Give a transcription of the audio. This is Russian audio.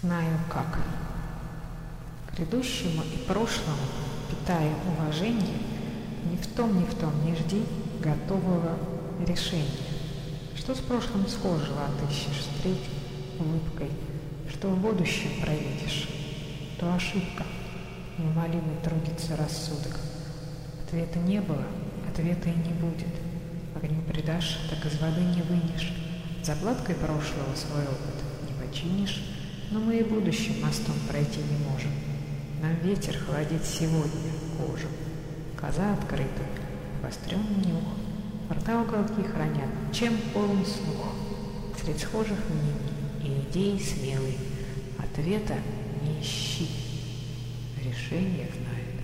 знаю как. К грядущему и прошлому, питая уважение, ни в том, ни в том не жди готового решения. Что с прошлым схожего отыщешь встреть улыбкой, что в будущем проведешь, то ошибка, неумолимый трудится рассудок. Ответа не было, ответа и не будет. Огню предашь, так из воды не вынешь. Заплаткой прошлого свой опыт не починишь, но мы и будущим мостом пройти не можем. Нам ветер холодит сегодня кожу. Коза открыта, обострен нюх. Рта уголки хранят, чем полон слух. Средь схожих мнений и идей смелый. Ответа не ищи. Решение в